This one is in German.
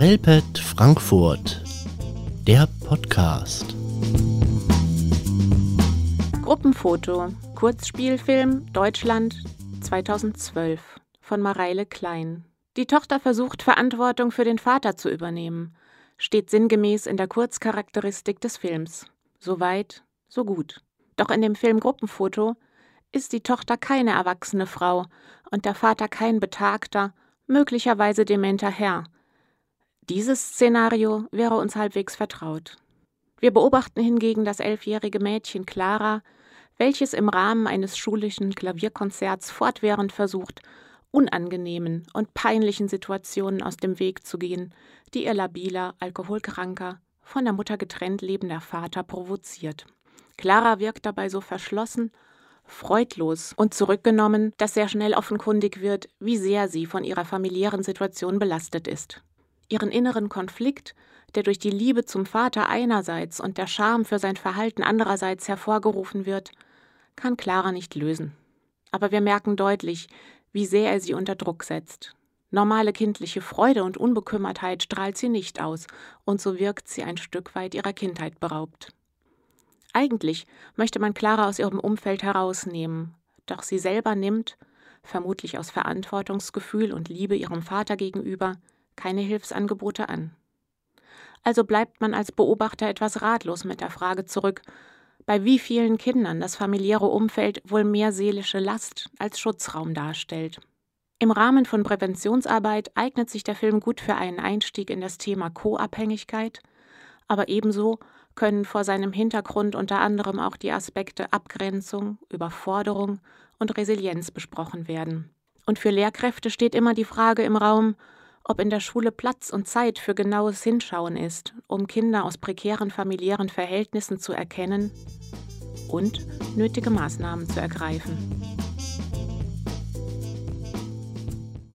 Relpet Frankfurt, der Podcast. Gruppenfoto, Kurzspielfilm, Deutschland 2012 von Mareile Klein. Die Tochter versucht, Verantwortung für den Vater zu übernehmen, steht sinngemäß in der Kurzcharakteristik des Films. So weit, so gut. Doch in dem Film Gruppenfoto ist die Tochter keine erwachsene Frau und der Vater kein betagter, möglicherweise dementer Herr. Dieses Szenario wäre uns halbwegs vertraut. Wir beobachten hingegen das elfjährige Mädchen Clara, welches im Rahmen eines schulischen Klavierkonzerts fortwährend versucht, unangenehmen und peinlichen Situationen aus dem Weg zu gehen, die ihr labiler, alkoholkranker, von der Mutter getrennt lebender Vater provoziert. Clara wirkt dabei so verschlossen, freudlos und zurückgenommen, dass sehr schnell offenkundig wird, wie sehr sie von ihrer familiären Situation belastet ist. Ihren inneren Konflikt, der durch die Liebe zum Vater einerseits und der Scham für sein Verhalten andererseits hervorgerufen wird, kann Clara nicht lösen. Aber wir merken deutlich, wie sehr er sie unter Druck setzt. Normale kindliche Freude und Unbekümmertheit strahlt sie nicht aus, und so wirkt sie ein Stück weit ihrer Kindheit beraubt. Eigentlich möchte man Clara aus ihrem Umfeld herausnehmen, doch sie selber nimmt, vermutlich aus Verantwortungsgefühl und Liebe ihrem Vater gegenüber, keine Hilfsangebote an. Also bleibt man als Beobachter etwas ratlos mit der Frage zurück, bei wie vielen Kindern das familiäre Umfeld wohl mehr seelische Last als Schutzraum darstellt. Im Rahmen von Präventionsarbeit eignet sich der Film gut für einen Einstieg in das Thema Co-Abhängigkeit, aber ebenso können vor seinem Hintergrund unter anderem auch die Aspekte Abgrenzung, Überforderung und Resilienz besprochen werden. Und für Lehrkräfte steht immer die Frage im Raum, ob in der Schule Platz und Zeit für genaues Hinschauen ist, um Kinder aus prekären familiären Verhältnissen zu erkennen und nötige Maßnahmen zu ergreifen.